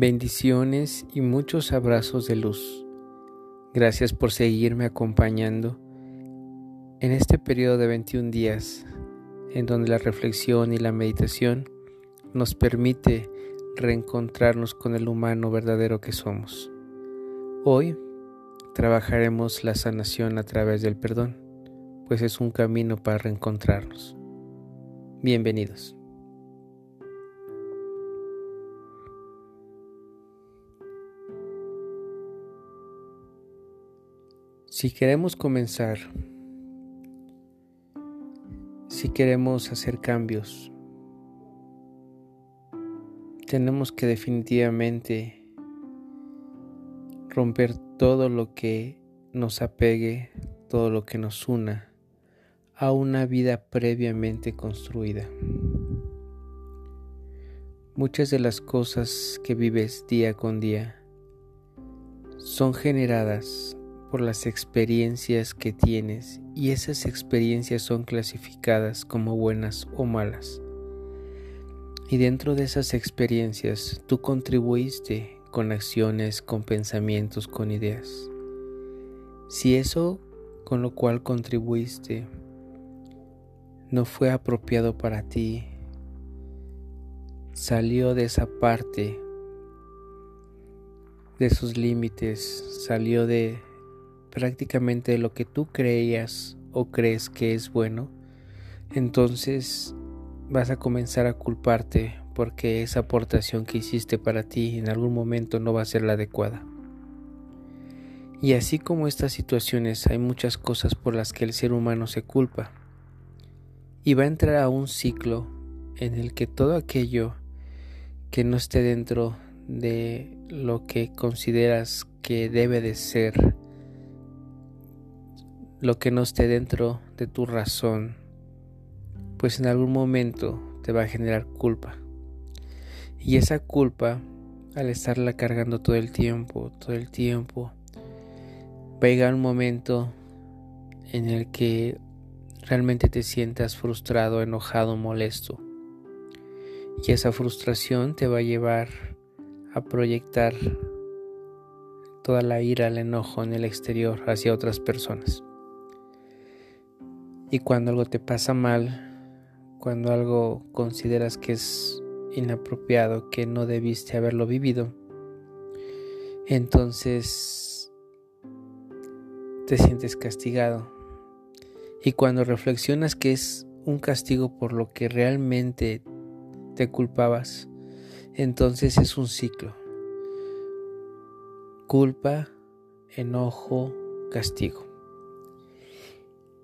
Bendiciones y muchos abrazos de luz. Gracias por seguirme acompañando en este periodo de 21 días en donde la reflexión y la meditación nos permite reencontrarnos con el humano verdadero que somos. Hoy trabajaremos la sanación a través del perdón, pues es un camino para reencontrarnos. Bienvenidos. Si queremos comenzar, si queremos hacer cambios, tenemos que definitivamente romper todo lo que nos apegue, todo lo que nos una a una vida previamente construida. Muchas de las cosas que vives día con día son generadas por las experiencias que tienes y esas experiencias son clasificadas como buenas o malas. Y dentro de esas experiencias tú contribuiste con acciones, con pensamientos, con ideas. Si eso con lo cual contribuiste no fue apropiado para ti, salió de esa parte, de esos límites, salió de prácticamente lo que tú creías o crees que es bueno, entonces vas a comenzar a culparte porque esa aportación que hiciste para ti en algún momento no va a ser la adecuada. Y así como estas situaciones hay muchas cosas por las que el ser humano se culpa y va a entrar a un ciclo en el que todo aquello que no esté dentro de lo que consideras que debe de ser lo que no esté dentro de tu razón, pues en algún momento te va a generar culpa. Y esa culpa, al estarla cargando todo el tiempo, todo el tiempo, va a llegar un momento en el que realmente te sientas frustrado, enojado, molesto. Y esa frustración te va a llevar a proyectar toda la ira, el enojo en el exterior hacia otras personas. Y cuando algo te pasa mal, cuando algo consideras que es inapropiado, que no debiste haberlo vivido, entonces te sientes castigado. Y cuando reflexionas que es un castigo por lo que realmente te culpabas, entonces es un ciclo. Culpa, enojo, castigo.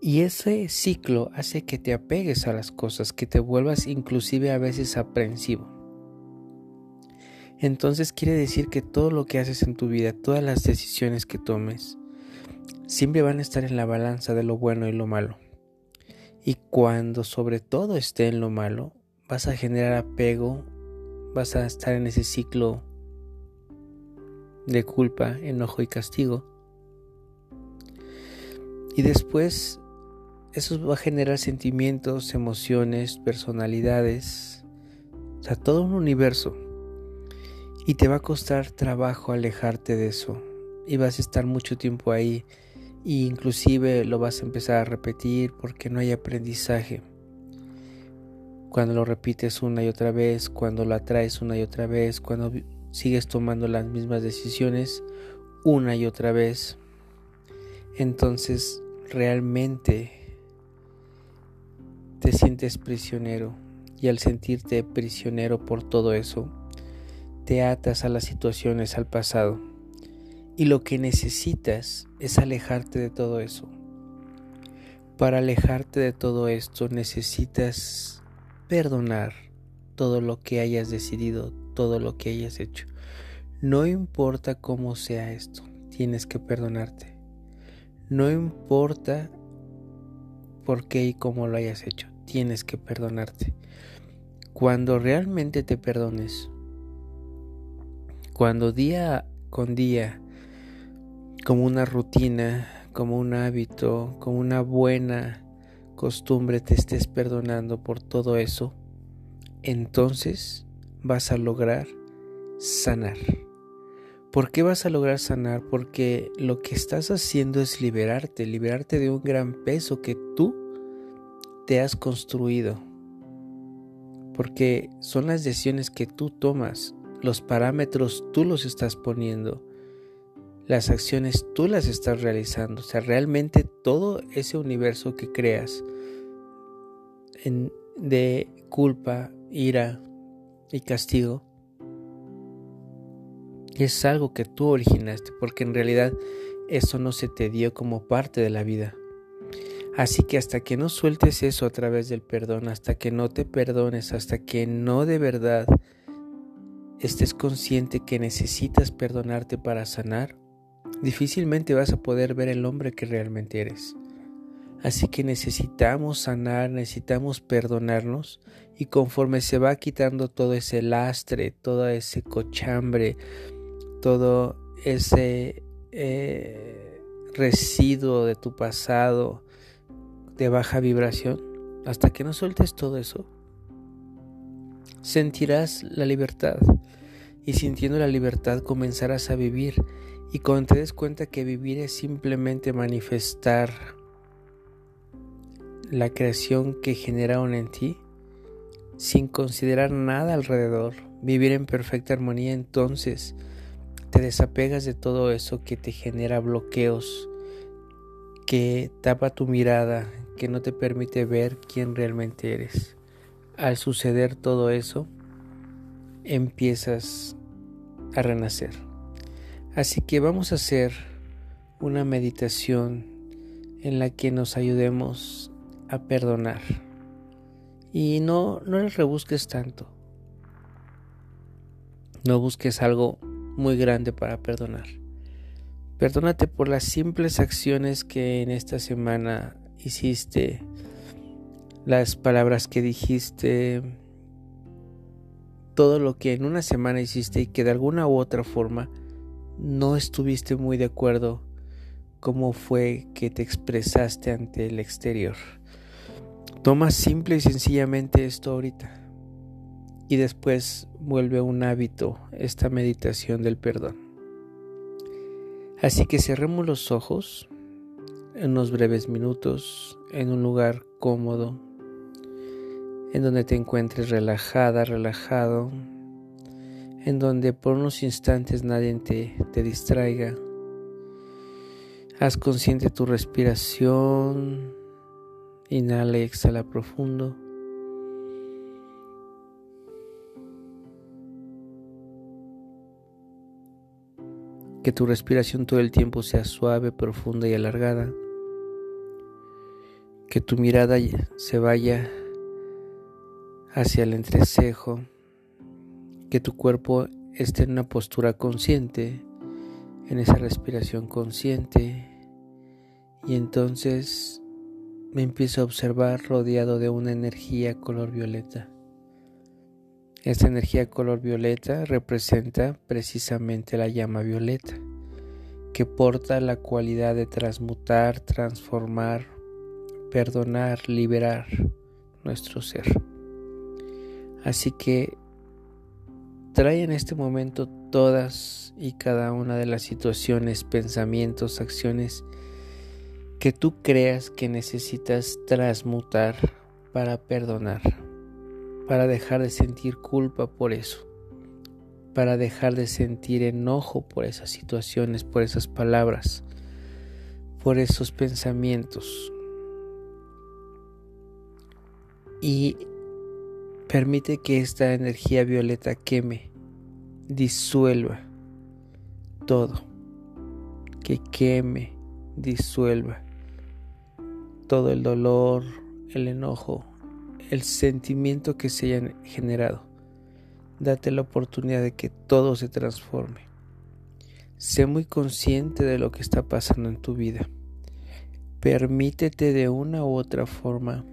Y ese ciclo hace que te apegues a las cosas, que te vuelvas inclusive a veces aprensivo. Entonces quiere decir que todo lo que haces en tu vida, todas las decisiones que tomes, siempre van a estar en la balanza de lo bueno y lo malo. Y cuando sobre todo esté en lo malo, vas a generar apego, vas a estar en ese ciclo de culpa, enojo y castigo. Y después eso va a generar sentimientos, emociones, personalidades, o sea, todo un universo. Y te va a costar trabajo alejarte de eso. Y vas a estar mucho tiempo ahí. E inclusive lo vas a empezar a repetir porque no hay aprendizaje. Cuando lo repites una y otra vez, cuando lo atraes una y otra vez, cuando sigues tomando las mismas decisiones una y otra vez, entonces realmente te sientes prisionero y al sentirte prisionero por todo eso, te atas a las situaciones, al pasado. Y lo que necesitas es alejarte de todo eso. Para alejarte de todo esto necesitas perdonar todo lo que hayas decidido, todo lo que hayas hecho. No importa cómo sea esto, tienes que perdonarte. No importa por qué y cómo lo hayas hecho. Tienes que perdonarte. Cuando realmente te perdones, cuando día con día, como una rutina, como un hábito, como una buena costumbre te estés perdonando por todo eso, entonces vas a lograr sanar. ¿Por qué vas a lograr sanar? Porque lo que estás haciendo es liberarte, liberarte de un gran peso que tú te has construido. Porque son las decisiones que tú tomas, los parámetros tú los estás poniendo, las acciones tú las estás realizando. O sea, realmente todo ese universo que creas de culpa, ira y castigo es algo que tú originaste, porque en realidad eso no se te dio como parte de la vida. Así que hasta que no sueltes eso a través del perdón, hasta que no te perdones, hasta que no de verdad estés consciente que necesitas perdonarte para sanar, difícilmente vas a poder ver el hombre que realmente eres. Así que necesitamos sanar, necesitamos perdonarnos y conforme se va quitando todo ese lastre, todo ese cochambre, todo ese eh, residuo de tu pasado de baja vibración, hasta que no sueltes todo eso, sentirás la libertad. Y sintiendo la libertad comenzarás a vivir. Y cuando te des cuenta que vivir es simplemente manifestar la creación que generaron en ti sin considerar nada alrededor, vivir en perfecta armonía entonces te desapegas de todo eso que te genera bloqueos, que tapa tu mirada, que no te permite ver quién realmente eres. Al suceder todo eso, empiezas a renacer. Así que vamos a hacer una meditación en la que nos ayudemos a perdonar. Y no, no les rebusques tanto. No busques algo muy grande para perdonar. Perdónate por las simples acciones que en esta semana hiciste, las palabras que dijiste, todo lo que en una semana hiciste y que de alguna u otra forma no estuviste muy de acuerdo cómo fue que te expresaste ante el exterior. Toma simple y sencillamente esto ahorita y después vuelve un hábito esta meditación del perdón. Así que cerremos los ojos en unos breves minutos en un lugar cómodo, en donde te encuentres relajada, relajado, en donde por unos instantes nadie te, te distraiga. Haz consciente tu respiración, inhala y exhala profundo. Que tu respiración todo el tiempo sea suave, profunda y alargada, que tu mirada se vaya hacia el entrecejo, que tu cuerpo esté en una postura consciente, en esa respiración consciente, y entonces me empiezo a observar rodeado de una energía color violeta. Esta energía color violeta representa precisamente la llama violeta, que porta la cualidad de transmutar, transformar, perdonar, liberar nuestro ser. Así que trae en este momento todas y cada una de las situaciones, pensamientos, acciones que tú creas que necesitas transmutar para perdonar para dejar de sentir culpa por eso, para dejar de sentir enojo por esas situaciones, por esas palabras, por esos pensamientos. Y permite que esta energía violeta queme, disuelva todo, que queme, disuelva todo el dolor, el enojo, el sentimiento que se haya generado. Date la oportunidad de que todo se transforme. Sé muy consciente de lo que está pasando en tu vida. Permítete de una u otra forma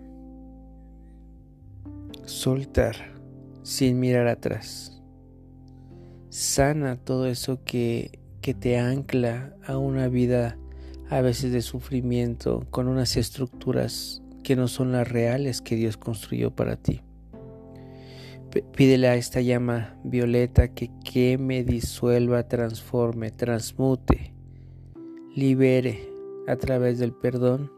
soltar sin mirar atrás. Sana todo eso que, que te ancla a una vida a veces de sufrimiento con unas estructuras que no son las reales que Dios construyó para ti. Pídele a esta llama violeta que queme, disuelva, transforme, transmute, libere a través del perdón.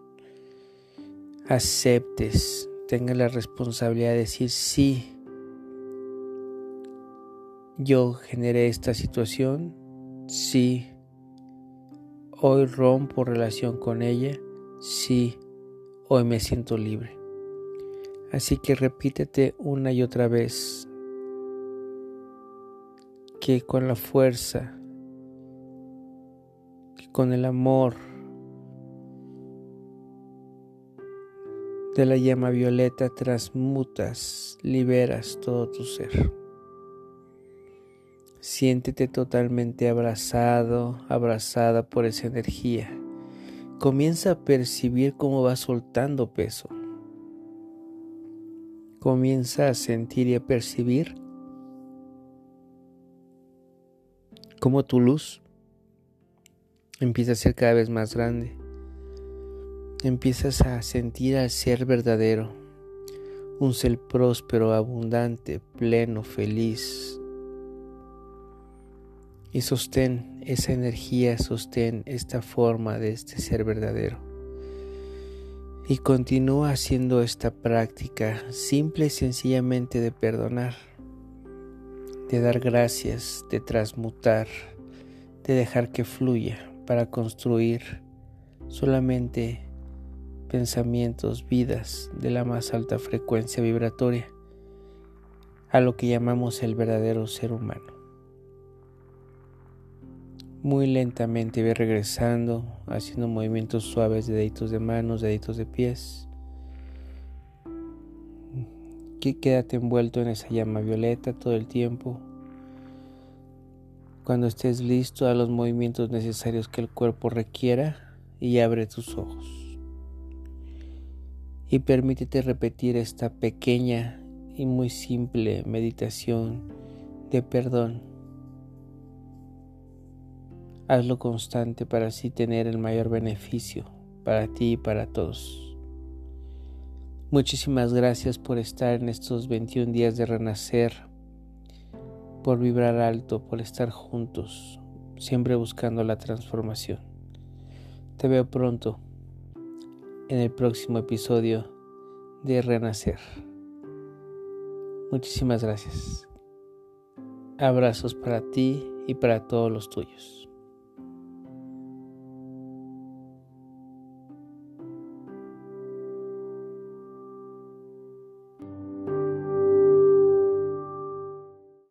Aceptes, tenga la responsabilidad de decir sí. Yo generé esta situación, sí. Hoy rompo relación con ella, sí. Hoy me siento libre. Así que repítete una y otra vez que con la fuerza, que con el amor de la llama violeta transmutas, liberas todo tu ser. Siéntete totalmente abrazado, abrazada por esa energía. Comienza a percibir cómo va soltando peso comienza a sentir y a percibir cómo tu luz empieza a ser cada vez más grande. Empiezas a sentir al ser verdadero, un ser próspero, abundante, pleno, feliz. Y sostén esa energía, sostén esta forma de este ser verdadero. Y continúa haciendo esta práctica simple y sencillamente de perdonar, de dar gracias, de transmutar, de dejar que fluya para construir solamente pensamientos, vidas de la más alta frecuencia vibratoria, a lo que llamamos el verdadero ser humano. Muy lentamente ve regresando, haciendo movimientos suaves de deditos de manos, deditos de pies. Que quédate envuelto en esa llama violeta todo el tiempo. Cuando estés listo a los movimientos necesarios que el cuerpo requiera y abre tus ojos. Y permítete repetir esta pequeña y muy simple meditación de perdón Hazlo constante para así tener el mayor beneficio para ti y para todos. Muchísimas gracias por estar en estos 21 días de renacer, por vibrar alto, por estar juntos, siempre buscando la transformación. Te veo pronto en el próximo episodio de Renacer. Muchísimas gracias. Abrazos para ti y para todos los tuyos.